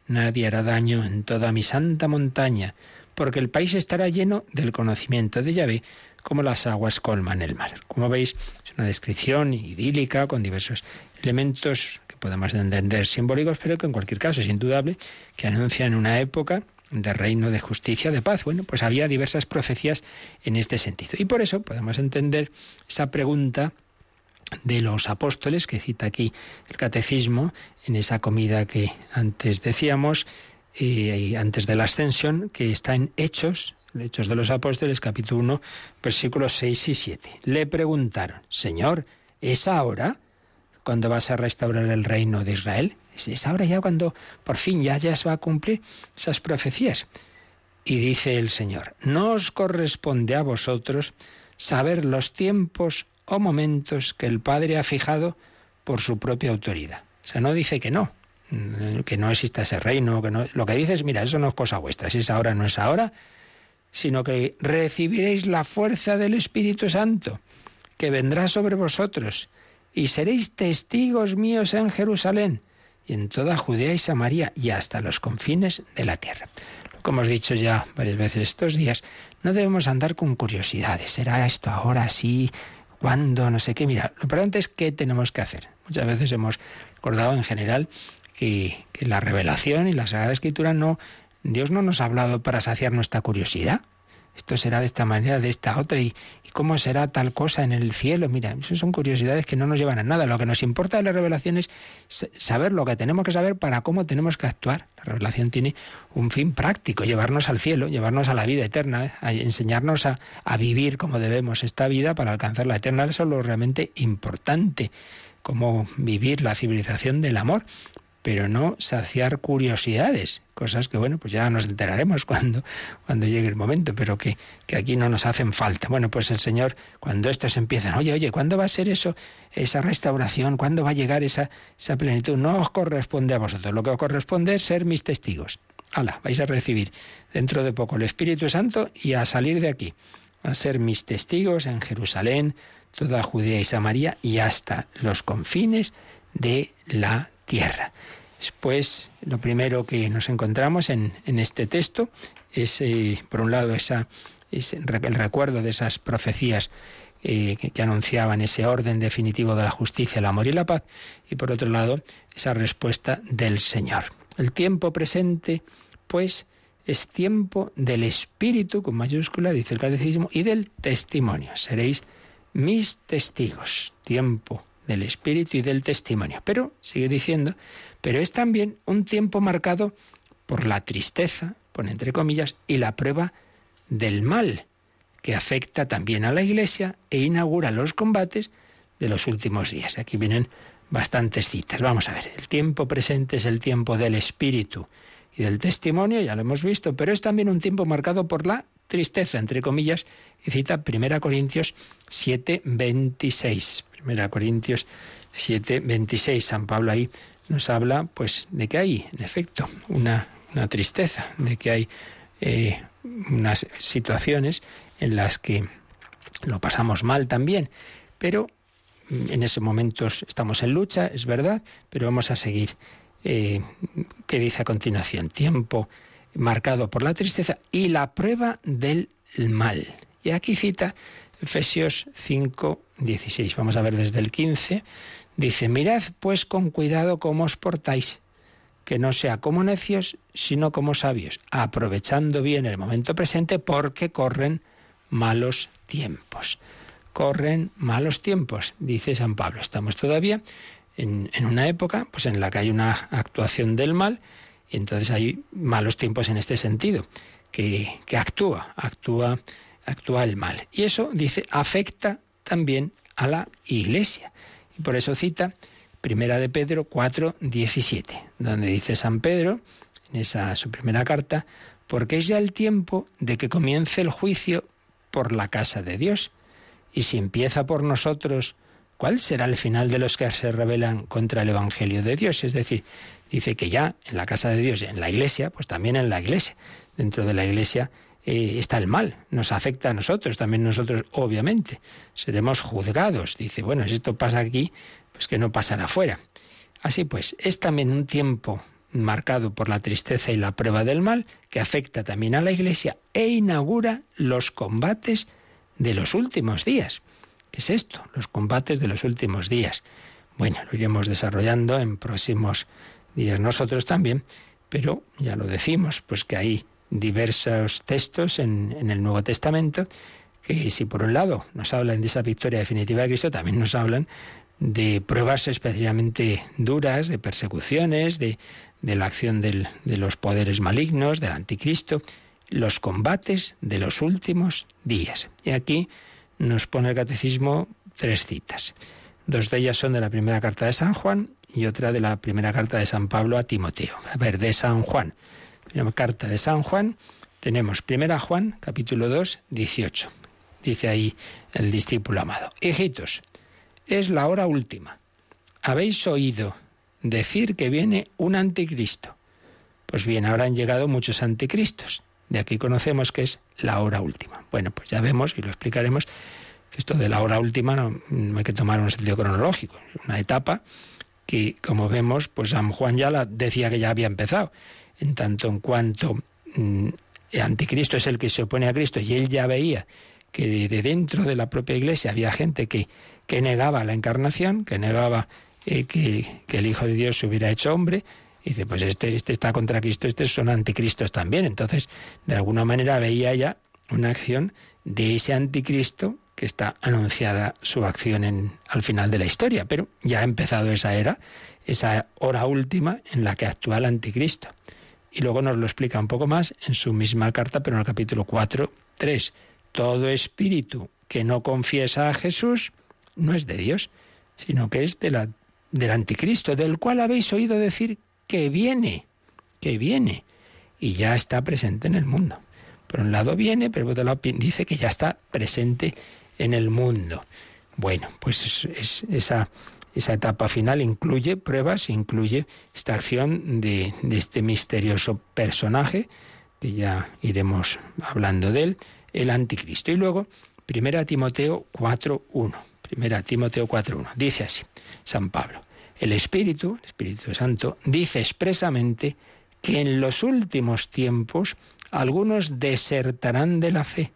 nadie hará daño en toda mi santa montaña porque el país estará lleno del conocimiento de Yahvé, como las aguas colman el mar. Como veis, es una descripción idílica con diversos elementos podemos entender simbólicos, pero que en cualquier caso es indudable que anuncian una época de reino de justicia, de paz. Bueno, pues había diversas profecías en este sentido. Y por eso podemos entender esa pregunta de los apóstoles que cita aquí el catecismo en esa comida que antes decíamos y, antes de la ascensión, que está en Hechos, Hechos de los Apóstoles, capítulo 1, versículos 6 y 7. Le preguntaron, Señor, ¿es ahora cuando vas a restaurar el reino de Israel? ¿Es ahora ya cuando por fin ya, ya se va a cumplir esas profecías? Y dice el Señor, no os corresponde a vosotros saber los tiempos o momentos que el Padre ha fijado por su propia autoridad. O sea, no dice que no, Mm, que no exista ese reino, que no, lo que dices, mira, eso no es cosa vuestra, si es ahora no es ahora, sino que recibiréis la fuerza del Espíritu Santo, que vendrá sobre vosotros, y seréis testigos míos en Jerusalén, y en toda Judea y Samaria, y hasta los confines de la tierra. Como hemos dicho ya varias veces estos días, no debemos andar con curiosidades. ¿Será esto ahora sí? ¿Cuándo? No sé qué. Mira, lo importante es qué tenemos que hacer. Muchas veces hemos recordado en general que, la revelación y la Sagrada Escritura no, Dios no nos ha hablado para saciar nuestra curiosidad. Esto será de esta manera, de esta otra, y, cómo será tal cosa en el cielo. Mira, eso son curiosidades que no nos llevan a nada. Lo que nos importa de la revelación es saber lo que tenemos que saber para cómo tenemos que actuar. La revelación tiene un fin práctico, llevarnos al cielo, llevarnos a la vida eterna, ¿eh? enseñarnos a, a vivir como debemos esta vida para alcanzar la eterna. Eso es lo realmente importante cómo vivir la civilización del amor pero no saciar curiosidades, cosas que bueno, pues ya nos enteraremos cuando, cuando llegue el momento, pero que, que, aquí no nos hacen falta. Bueno, pues el Señor, cuando estos empiezan, oye, oye, ¿cuándo va a ser eso, esa restauración? ¿Cuándo va a llegar esa, esa plenitud? No os corresponde a vosotros, lo que os corresponde es ser mis testigos. Hala, vais a recibir dentro de poco el Espíritu Santo y a salir de aquí a ser mis testigos en Jerusalén, toda Judea y Samaria y hasta los confines de la tierra. Después, lo primero que nos encontramos en, este texto es, eh, por un lado, esa, el recuerdo de esas profecías eh, que, anunciaban ese orden definitivo de la justicia, el amor y la paz, y por otro lado, esa respuesta del Señor. El tiempo presente, pues, es tiempo del Espíritu, con mayúscula, dice el Catecismo, y del testimonio. Seréis mis testigos. Tiempo del Espíritu y del testimonio. Pero, sigue diciendo, pero es también un tiempo marcado por la tristeza, pone entre comillas, y la prueba del mal, que afecta también a la Iglesia e inaugura los combates de los últimos días. Aquí vienen bastantes citas. Vamos a ver, el tiempo presente es el tiempo del Espíritu y del testimonio, ya lo hemos visto, pero es también un tiempo marcado por la tristeza, entre comillas, y cita 1 Corintios 7, 26. 1 Corintios 7, 26. San Pablo ahí nos habla pues de que hay, en efecto, una, tristeza, de que hay eh, unas situaciones en las que lo pasamos mal también, pero en esos momentos estamos en lucha, es verdad, pero vamos a seguir. Eh, ¿Qué dice a continuación? Tiempo marcado por la tristeza y la prueba del mal. Y aquí cita Efesios 5, 16. Vamos a ver desde el 15. Dice, mirad pues con cuidado cómo os portáis, que no sea como necios, sino como sabios, aprovechando bien el momento presente porque corren malos tiempos. Corren malos tiempos, dice San Pablo. Estamos todavía en, una época pues, en la que hay una actuación del mal y entonces hay malos tiempos en este sentido, que, que actúa, actúa, actúa el mal. Y eso, dice, afecta también a la Iglesia. Y por eso cita Primera de Pedro 4, 17, donde dice San Pedro, en esa su primera carta, porque es ya el tiempo de que comience el juicio por la casa de Dios. Y si empieza por nosotros, ¿cuál será el final de los que se rebelan contra el Evangelio de Dios? Es decir, dice que ya en la casa de Dios, en la iglesia, pues también en la iglesia, dentro de la iglesia eh, está el mal, nos afecta a nosotros, también nosotros obviamente seremos juzgados. Dice, bueno, si esto pasa aquí, pues que no pasará afuera. Así pues, es también un tiempo marcado por la tristeza y la prueba del mal, que afecta también a la Iglesia e inaugura los combates de los últimos días. ¿Qué es esto? Los combates de los últimos días. Bueno, lo iremos desarrollando en próximos días nosotros también, pero ya lo decimos, pues que hay diversos textos en, en el Nuevo Testamento que si por un lado nos hablan de esa victoria definitiva de Cristo, también nos hablan de pruebas especialmente duras, de persecuciones, de, la acción de los poderes malignos, del anticristo, los combates de los últimos días. Y aquí nos pone el catecismo tres citas. Dos de ellas son de la primera carta de San Juan y otra de la primera carta de San Pablo a Timoteo. A ver, de San Juan. Primera carta de San Juan, tenemos primera Juan, capítulo 2, 18. Dice ahí el discípulo amado. Hijitos, es la hora última. Habéis oído decir que viene un anticristo. Pues bien, ahora han llegado muchos anticristos. De aquí conocemos que es la hora última. Bueno, pues ya vemos y lo explicaremos que esto de la hora última no, hay que tomar un sentido cronológico, una etapa que, como vemos, pues San Juan ya la decía que ya había empezado. En tanto en cuanto mm, el anticristo es el que se opone a Cristo y él ya veía que de dentro de la propia iglesia había gente que que negaba la encarnación, que negaba eh, que, el Hijo de Dios se hubiera hecho hombre, y dice, pues este, este está contra Cristo, estos son anticristos también. Entonces, de alguna manera veía ya una acción de ese anticristo que está anunciada su acción en, al final de la historia, pero ya ha empezado esa era, esa hora última en la que actúa el anticristo. Y luego nos lo explica un poco más en su misma carta, pero en el capítulo 4, 3. Todo espíritu que no confiesa a Jesús no es de Dios, sino que es de la, del anticristo, del cual habéis oído decir que viene, que viene, y ya está presente en el mundo. Por un lado viene, pero por otro lado dice que ya está presente en el mundo. Bueno, pues es, esa, esa etapa final incluye pruebas, incluye esta acción de, este misterioso personaje que ya iremos hablando de él, el anticristo. Y luego, 1 Timoteo 4.1. 1 Timoteo 4.1. Dice así, San Pablo, el Espíritu, el Espíritu Santo, dice expresamente que en los últimos tiempos algunos desertarán de la fe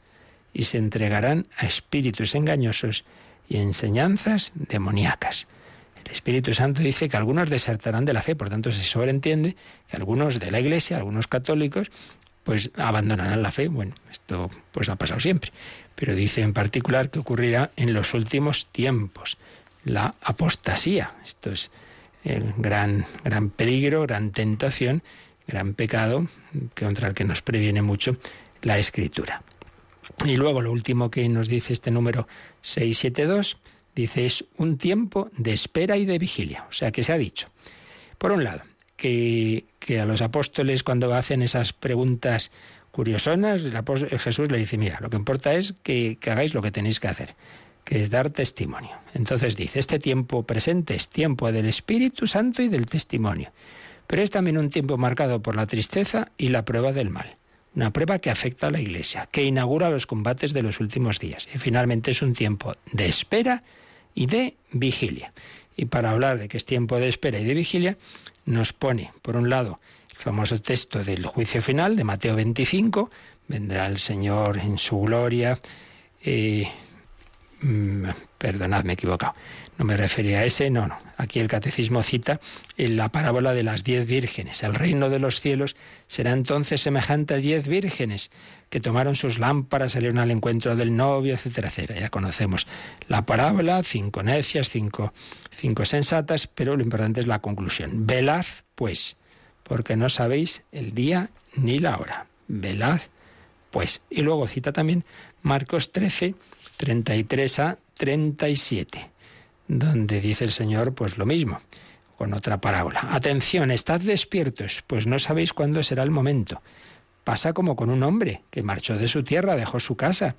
y se entregarán a espíritus engañosos y enseñanzas demoníacas. El Espíritu Santo dice que algunos desertarán de la fe, por tanto se sobreentiende que algunos de la Iglesia, algunos católicos, pues abandonarán la fe. Bueno, esto pues ha pasado siempre, pero dice en particular que ocurrirá en los últimos tiempos, la apostasía. Esto es el gran gran peligro, gran tentación, gran pecado contra el que nos previene mucho la Escritura. Y luego lo último que nos dice este número 672 Dice, es un tiempo de espera y de vigilia. O sea, que se ha dicho, por un lado, que, a los apóstoles cuando hacen esas preguntas curiosonas, Jesús le dice, mira, lo que importa es que, que hagáis lo que tenéis que hacer, que es dar testimonio. Entonces dice, este tiempo presente es tiempo del Espíritu Santo y del testimonio, pero es también un tiempo marcado por la tristeza y la prueba del mal una prueba que afecta a la Iglesia, que inaugura los combates de los últimos días. Y finalmente es un tiempo de espera y de vigilia. Y para hablar de que es tiempo de espera y de vigilia, nos pone, por un lado, el famoso texto del juicio final de Mateo 25, vendrá el Señor en su gloria. Eh, mm, perdonad, me he equivocado. No me refería a ese, no, no. Aquí el catecismo cita en la parábola de las diez vírgenes. El reino de los cielos será entonces semejante a diez vírgenes que tomaron sus lámparas, salieron al encuentro del novio, etcétera, etcétera. Ya conocemos la parábola, cinco necias, cinco, cinco sensatas, pero lo importante es la conclusión. Velad, pues, porque no sabéis el día ni la hora. Velad, pues. Y luego cita también Marcos 13, 33 a 37 donde dice el Señor pues lo mismo, con otra parábola. Atención, estad despiertos, pues no sabéis cuándo será el momento. Pasa como con un hombre que marchó de su tierra, dejó su casa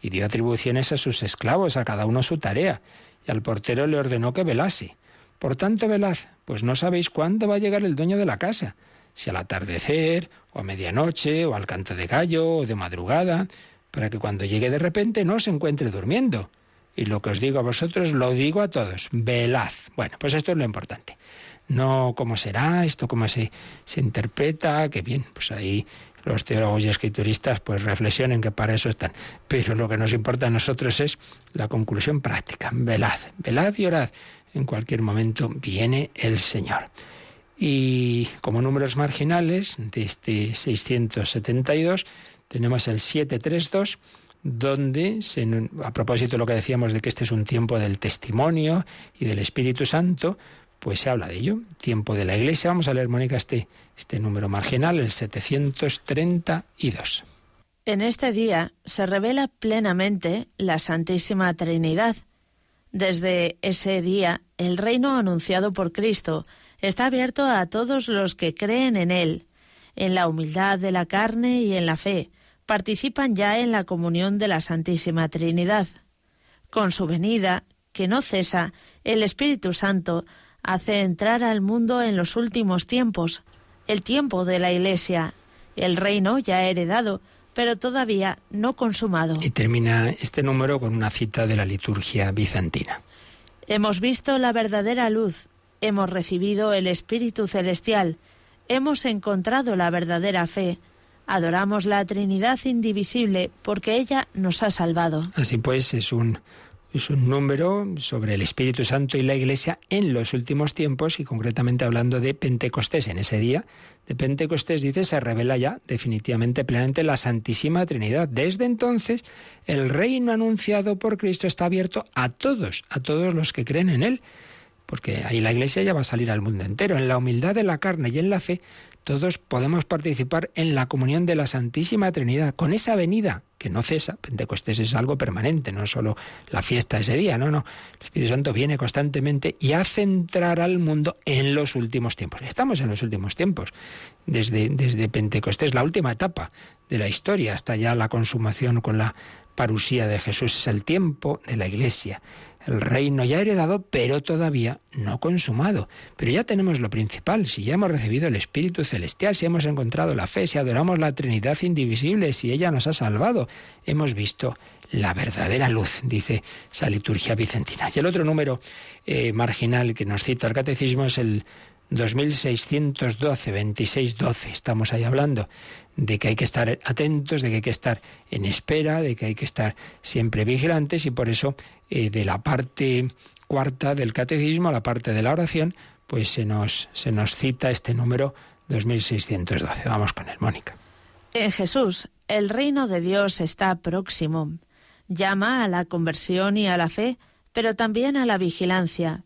y dio atribuciones a sus esclavos, a cada uno su tarea, y al portero le ordenó que velase. Por tanto, velad, pues no sabéis cuándo va a llegar el dueño de la casa, si al atardecer, o a medianoche, o al canto de gallo, o de madrugada, para que cuando llegue de repente no se encuentre durmiendo. Y lo que os digo a vosotros, lo digo a todos. Velad. Bueno, pues esto es lo importante. No cómo será, esto cómo se, se interpreta, que bien, pues ahí los teólogos y escrituristas pues reflexionen que para eso están. Pero lo que nos importa a nosotros es la conclusión práctica. Velad, velad y orad. En cualquier momento viene el Señor. Y como números marginales de este 672 tenemos el 732 donde, a propósito de lo que decíamos de que este es un tiempo del testimonio y del Espíritu Santo, pues se habla de ello, tiempo de la Iglesia. Vamos a leer, Mónica, este, este número marginal, el 732. En este día se revela plenamente la Santísima Trinidad. Desde ese día, el reino anunciado por Cristo está abierto a todos los que creen en Él, en la humildad de la carne y en la fe, participan ya en la comunión de la Santísima Trinidad. Con su venida, que no cesa, el Espíritu Santo hace entrar al mundo en los últimos tiempos, el tiempo de la Iglesia, el reino ya heredado, pero todavía no consumado. Y termina este número con una cita de la liturgia bizantina. Hemos visto la verdadera luz, hemos recibido el Espíritu Celestial, hemos encontrado la verdadera fe, Adoramos la Trinidad indivisible porque ella nos ha salvado. Así pues, es un, es un número sobre el Espíritu Santo y la Iglesia en los últimos tiempos y concretamente hablando de Pentecostés. En ese día de Pentecostés dice se revela ya definitivamente plenamente la Santísima Trinidad. Desde entonces el reino anunciado por Cristo está abierto a todos, a todos los que creen en Él. Porque ahí la Iglesia ya va a salir al mundo entero. En la humildad de la carne y en la fe todos podemos participar en la comunión de la Santísima Trinidad, con esa venida que no cesa. Pentecostés es algo permanente, no solo la fiesta ese día, no, no. El Espíritu Santo viene constantemente y hace entrar al mundo en los últimos tiempos. Estamos en los últimos tiempos, desde, desde Pentecostés, la última etapa de la historia, hasta ya la consumación con la parusía de Jesús. Es el tiempo de la Iglesia. El reino ya heredado, pero todavía no consumado. Pero ya tenemos lo principal, si ya hemos recibido el Espíritu Celestial, si hemos encontrado la fe, si adoramos la Trinidad indivisible, si ella nos ha salvado, hemos visto la verdadera luz, dice esa liturgia vicentina. Y el otro número eh, marginal que nos cita el catecismo es el 2612, 2612. Estamos ahí hablando de que hay que estar atentos, de que hay que estar en espera, de que hay que estar siempre vigilantes y por eso eh, de la parte cuarta del catecismo, la parte de la oración, pues se nos, se nos cita este número 2612. Vamos con él, Mónica. En Jesús, el reino de Dios está próximo. Llama a la conversión y a la fe, pero también a la vigilancia.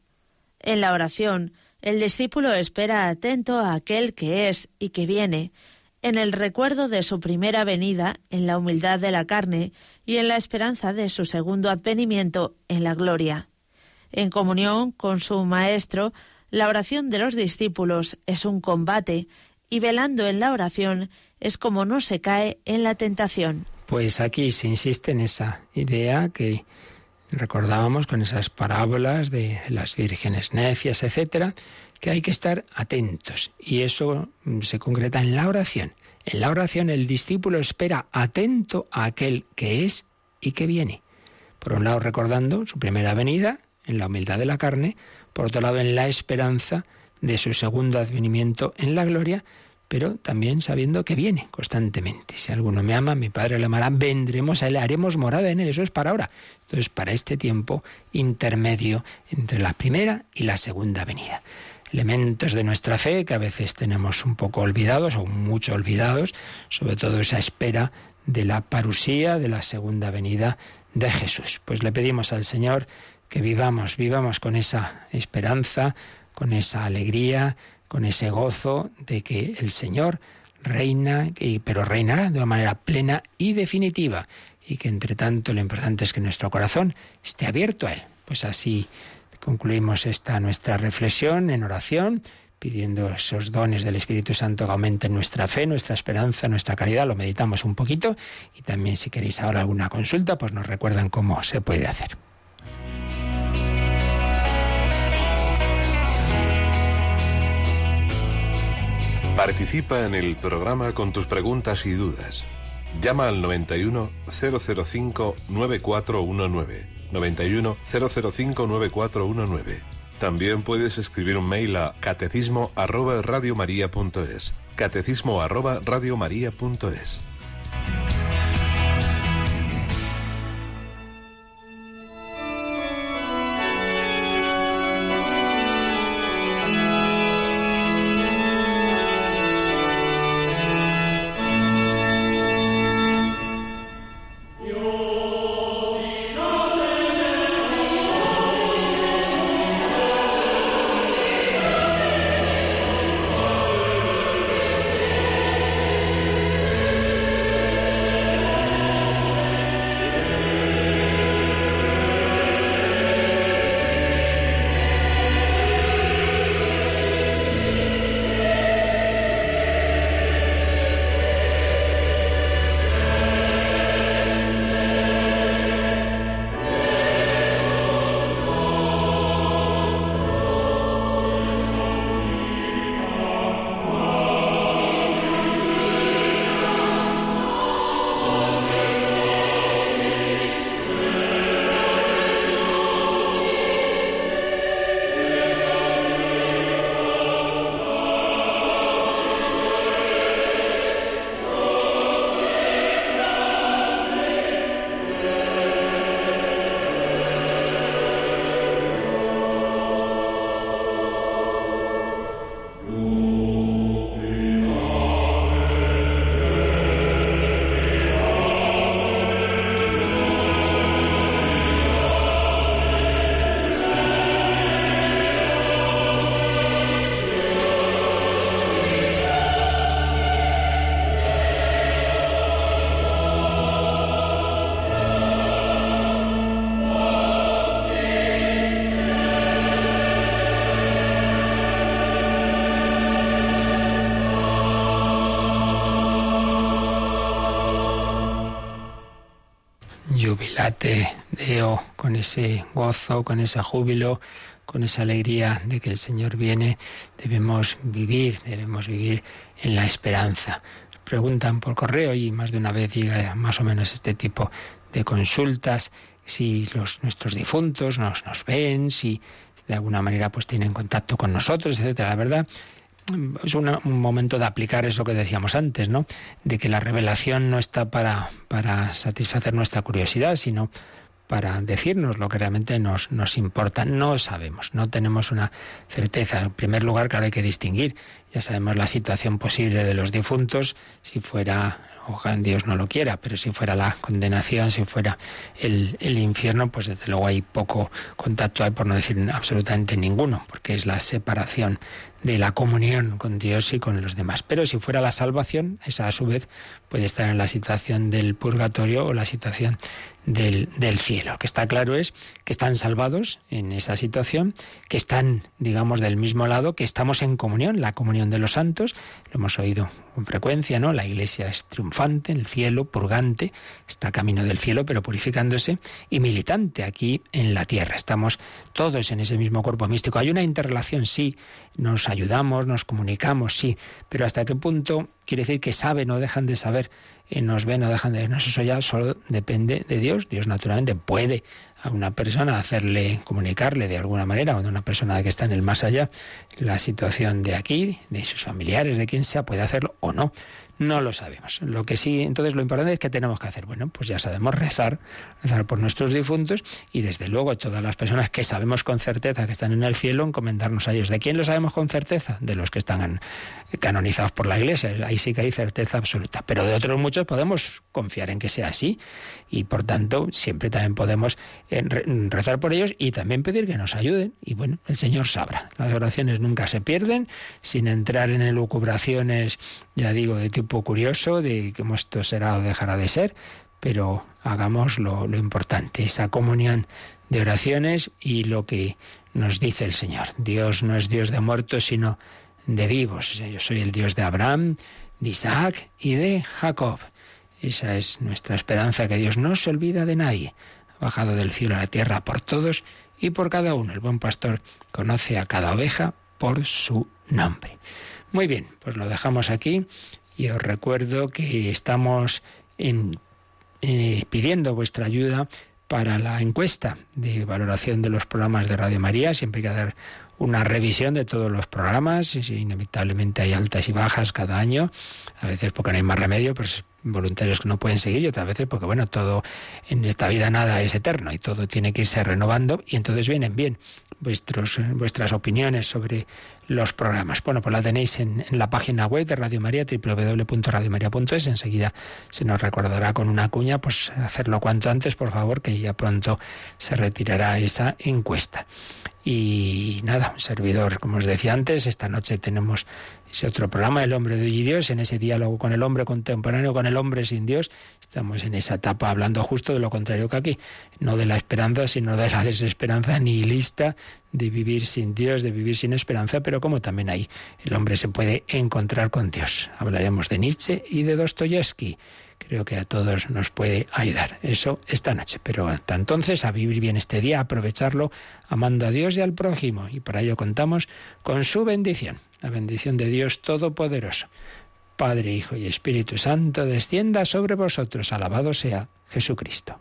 En la oración, el discípulo espera atento a aquel que es y que viene, en el recuerdo de su primera venida, en la humildad de la carne y en la esperanza de su segundo advenimiento en la gloria. En comunión con su Maestro, la oración de los discípulos es un combate y velando en la oración es como no se cae en la tentación. Pues aquí se insiste en esa idea que recordábamos con esas parábolas de las vírgenes necias, etcétera, que hay que estar atentos y eso mm, se concreta en la oración. En la oración el discípulo espera atento a aquel que es y que viene. Por un lado recordando su primera venida en la humildad de la carne, por otro lado en la esperanza de su segundo advenimiento en la gloria, pero también sabiendo que viene constantemente. Si alguno me ama, mi Padre le amará, vendremos a él, haremos morada en él. Eso es para ahora. Entonces, para este tiempo intermedio entre la primera y la segunda venida. Elementos de nuestra fe que a veces tenemos un poco olvidados o mucho olvidados, sobre todo esa espera de la parusía, de la segunda venida de Jesús. Pues le pedimos al Señor que vivamos, vivamos con esa esperanza, con esa alegría, con ese gozo de que el Señor reina, pero reinará de una manera plena y definitiva, y que entre tanto lo importante es que nuestro corazón esté abierto a Él. Pues así concluimos esta nuestra reflexión en oración, pidiendo esos dones del Espíritu Santo que aumenten nuestra fe, nuestra esperanza, nuestra caridad. Lo meditamos un poquito y también si queréis ahora alguna consulta, pues nos recuerdan cómo se puede hacer. Participa en el programa con tus preguntas y dudas. Llama al 91 005 9419. 91 005 9419. También puedes escribir un mail a catecismo arroba radiomaria.es. Catecismo arroba radiomaria.es. jubilate Deo, con ese gozo, con ese júbilo, con esa alegría de que el Señor viene, debemos vivir, debemos vivir en la esperanza. Preguntan por correo y más de una vez llega más o menos este tipo de consultas, si los, nuestros difuntos nos, nos ven, si de alguna manera pues tienen contacto con nosotros, etcétera. La verdad es un momento de aplicar eso que decíamos antes, ¿no? De que la revelación no está para, para satisfacer nuestra curiosidad, sino para decirnos lo que realmente nos, nos importa. No sabemos, no tenemos una certeza. En primer lugar, claro, hay que distinguir. Ya sabemos la situación posible de los difuntos, si fuera, ojalá Dios no lo quiera, pero si fuera la condenación, si fuera el, el infierno, pues desde luego hay poco contacto, hay por no decir absolutamente ninguno, porque es la separación de la comunión con Dios y con los demás. Pero si fuera la salvación, esa a su vez puede estar en la situación del purgatorio o la situación del, cielo. Lo que está claro es que están salvados en esa situación, que están, digamos, del mismo lado, que estamos en comunión, la comunión de los santos, lo hemos oído con frecuencia, ¿no? La iglesia es triunfante, el cielo, purgante, está camino del cielo, pero purificándose, y militante aquí en la tierra. Estamos todos en ese mismo cuerpo místico. Hay una interrelación, sí, nos ayudamos, nos comunicamos, sí, pero hasta qué punto quiere decir que saben o dejan de saber, nos ven o dejan de vernos, eso ya solo depende de Dios. Dios naturalmente puede a una persona hacerle, comunicarle de alguna manera, a una persona que está en el más allá, la situación de aquí, de sus familiares, de quien sea, puede hacerlo o no. No lo sabemos. Lo que sí, entonces lo importante es que tenemos que hacer. Bueno, pues ya sabemos rezar, rezar por nuestros difuntos y desde luego todas las personas que sabemos con certeza que están en el cielo, encomendarnos a ellos. ¿De quién lo sabemos con certeza? De los que están canonizados por la Iglesia. Ahí sí que hay certeza absoluta. Pero de otros muchos podemos confiar en que sea así y por tanto siempre también podemos rezar por ellos y también pedir que nos ayuden. Y bueno, el Señor sabrá. Las oraciones nunca se pierden sin entrar en elucubraciones, ya digo, de tipo curioso de cómo esto será o dejará de ser, pero hagamos lo, lo importante, esa comunión de oraciones y lo que nos dice el Señor. Dios no es Dios de muertos, sino de vivos. Yo soy el Dios de Abraham, de Isaac y de Jacob. Esa es nuestra esperanza, que Dios no se olvida de nadie. Bajado del cielo a la tierra por todos y por cada uno. El buen pastor conoce a cada oveja por su nombre. Muy bien, pues lo dejamos aquí. Y os recuerdo que estamos eh, pidiendo vuestra ayuda para la encuesta de valoración de los programas de Radio María. Siempre hay que dar una revisión de todos los programas. Inevitablemente hay altas y bajas cada año. A veces porque no hay más remedio, pues voluntarios que no pueden seguir y otras veces porque, bueno, todo en esta vida nada es eterno y todo tiene que irse renovando y entonces vienen bien vuestros, vuestras opiniones sobre los programas. Bueno, pues la tenéis en, la página web de Radio María, www.radiomaria.es. Enseguida se nos recordará con una cuña, pues hacerlo cuanto antes, por favor, que ya pronto se retirará esa encuesta. Y nada, un servidor, como os decía antes, esta noche tenemos ese otro programa, El hombre de hoy y Dios, en ese diálogo con el hombre contemporáneo, con el hombre sin Dios. Estamos en esa etapa hablando justo de lo contrario que aquí, no de la esperanza, sino de la desesperanza nihilista de vivir sin Dios, de vivir sin esperanza, pero como también ahí el hombre se puede encontrar con Dios. Hablaremos de Nietzsche y de Dostoyevsky creo que a todos nos puede ayudar. Eso esta noche. Pero hasta entonces, a vivir bien este día, a aprovecharlo amando a Dios y al prójimo. Y para ello contamos con su bendición, la bendición de Dios Todopoderoso. Padre, Hijo y Espíritu Santo, descienda sobre vosotros. Alabado sea Jesucristo.